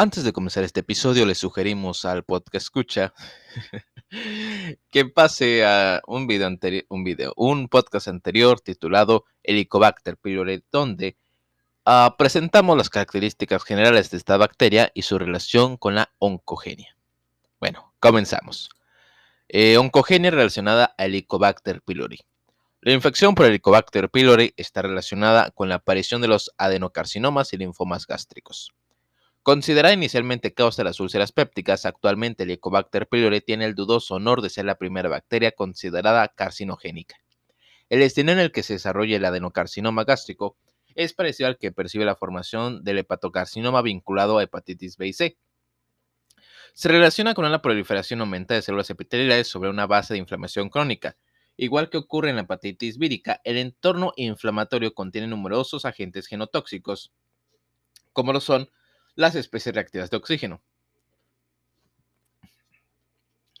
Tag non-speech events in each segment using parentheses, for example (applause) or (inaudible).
Antes de comenzar este episodio, le sugerimos al podcast escucha (laughs) que pase a un video anterior, un video, un podcast anterior titulado Helicobacter pylori, donde uh, presentamos las características generales de esta bacteria y su relación con la oncogenia. Bueno, comenzamos. Eh, oncogenia relacionada a Helicobacter pylori. La infección por Helicobacter pylori está relacionada con la aparición de los adenocarcinomas y linfomas gástricos. Considerada inicialmente causa de las úlceras pépticas, actualmente el Helicobacter pylori tiene el dudoso honor de ser la primera bacteria considerada carcinogénica. El destino en el que se desarrolla el adenocarcinoma gástrico es parecido al que percibe la formación del hepatocarcinoma vinculado a hepatitis B y C. Se relaciona con una proliferación aumenta de células epiteliales sobre una base de inflamación crónica. Igual que ocurre en la hepatitis vírica, el entorno inflamatorio contiene numerosos agentes genotóxicos, como lo son las especies reactivas de oxígeno.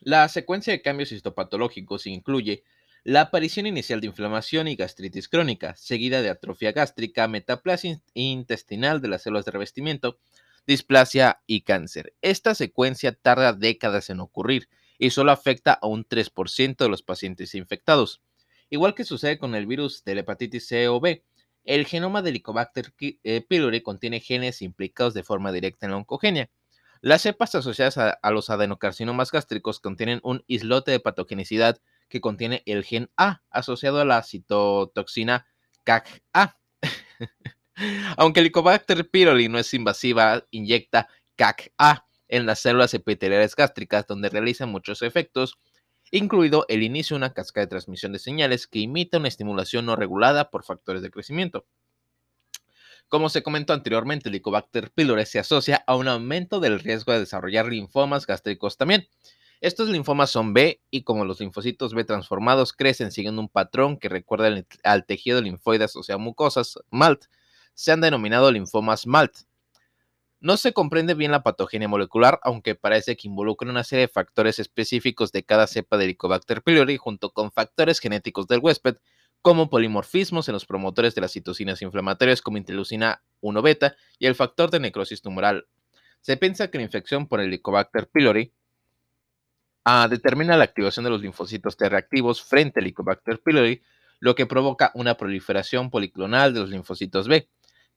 La secuencia de cambios histopatológicos incluye la aparición inicial de inflamación y gastritis crónica, seguida de atrofia gástrica, metaplasia intestinal de las células de revestimiento, displasia y cáncer. Esta secuencia tarda décadas en ocurrir y solo afecta a un 3% de los pacientes infectados. Igual que sucede con el virus de la hepatitis C o B, el genoma de Helicobacter eh, pylori contiene genes implicados de forma directa en la oncogenia. Las cepas asociadas a, los adenocarcinomas gástricos contienen un islote de patogenicidad que contiene el gen A asociado a la citotoxina CAC-A. (laughs) Aunque el Helicobacter pylori no es invasiva, inyecta CAC-A en las células epiteliales gástricas donde realiza muchos efectos incluido el inicio de una cascada de transmisión de señales que imita una estimulación no regulada por factores de crecimiento. Como se comentó anteriormente, el Helicobacter pylori se asocia a un aumento del riesgo de desarrollar linfomas gástricos también. Estos linfomas son B y como los linfocitos B transformados crecen siguiendo un patrón que recuerda al tejido linfoide asociado a mucosas, MALT, se han denominado linfomas MALT. No se comprende bien la patogenia molecular, aunque parece que involucra una serie de factores específicos de cada cepa de Helicobacter pylori junto con factores genéticos del huésped, como polimorfismos en los promotores de las citocinas inflamatorias como interleucina 1 beta y el factor de necrosis tumoral. Se piensa que la infección por Helicobacter pylori ah, determina la activación de los linfocitos T reactivos frente al Helicobacter pylori, lo que provoca una proliferación policlonal de los linfocitos B.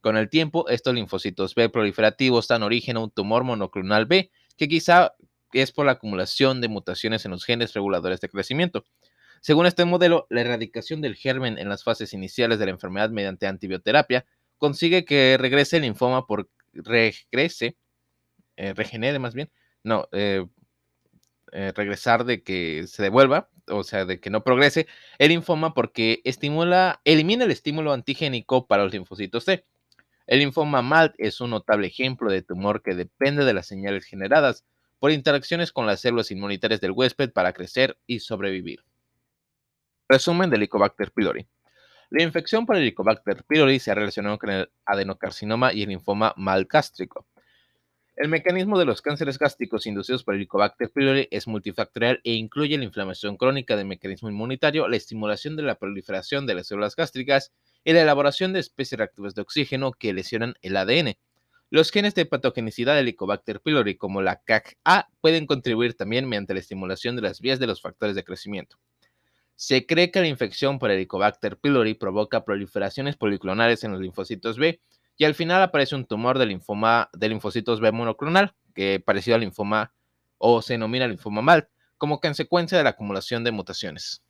Con el tiempo, estos linfocitos B proliferativos dan origen a un tumor monoclonal B, que quizá es por la acumulación de mutaciones en los genes reguladores de crecimiento. Según este modelo, la erradicación del germen en las fases iniciales de la enfermedad mediante antibioterapia consigue que regrese el linfoma por regrese, eh, regenere más bien, no, eh, eh, regresar de que se devuelva, o sea, de que no progrese el linfoma porque estimula, elimina el estímulo antigénico para los linfocitos T. El linfoma MALT es un notable ejemplo de tumor que depende de las señales generadas por interacciones con las células inmunitarias del huésped para crecer y sobrevivir. Resumen del Helicobacter pylori. La infección por el Helicobacter pylori se ha relacionado con el adenocarcinoma y el linfoma gástrico. El mecanismo de los cánceres gástricos inducidos por el Helicobacter pylori es multifactorial e incluye la inflamación crónica del mecanismo inmunitario, la estimulación de la proliferación de las células gástricas y la elaboración de especies reactivas de oxígeno que lesionan el ADN. Los genes de patogenicidad del Helicobacter pylori, como la CAC-A, pueden contribuir también mediante la estimulación de las vías de los factores de crecimiento. Se cree que la infección por Helicobacter pylori provoca proliferaciones policlonales en los linfocitos B y al final aparece un tumor de, linfoma, de linfocitos B monoclonal, que parecido al linfoma o se denomina linfoma MAL, como consecuencia de la acumulación de mutaciones.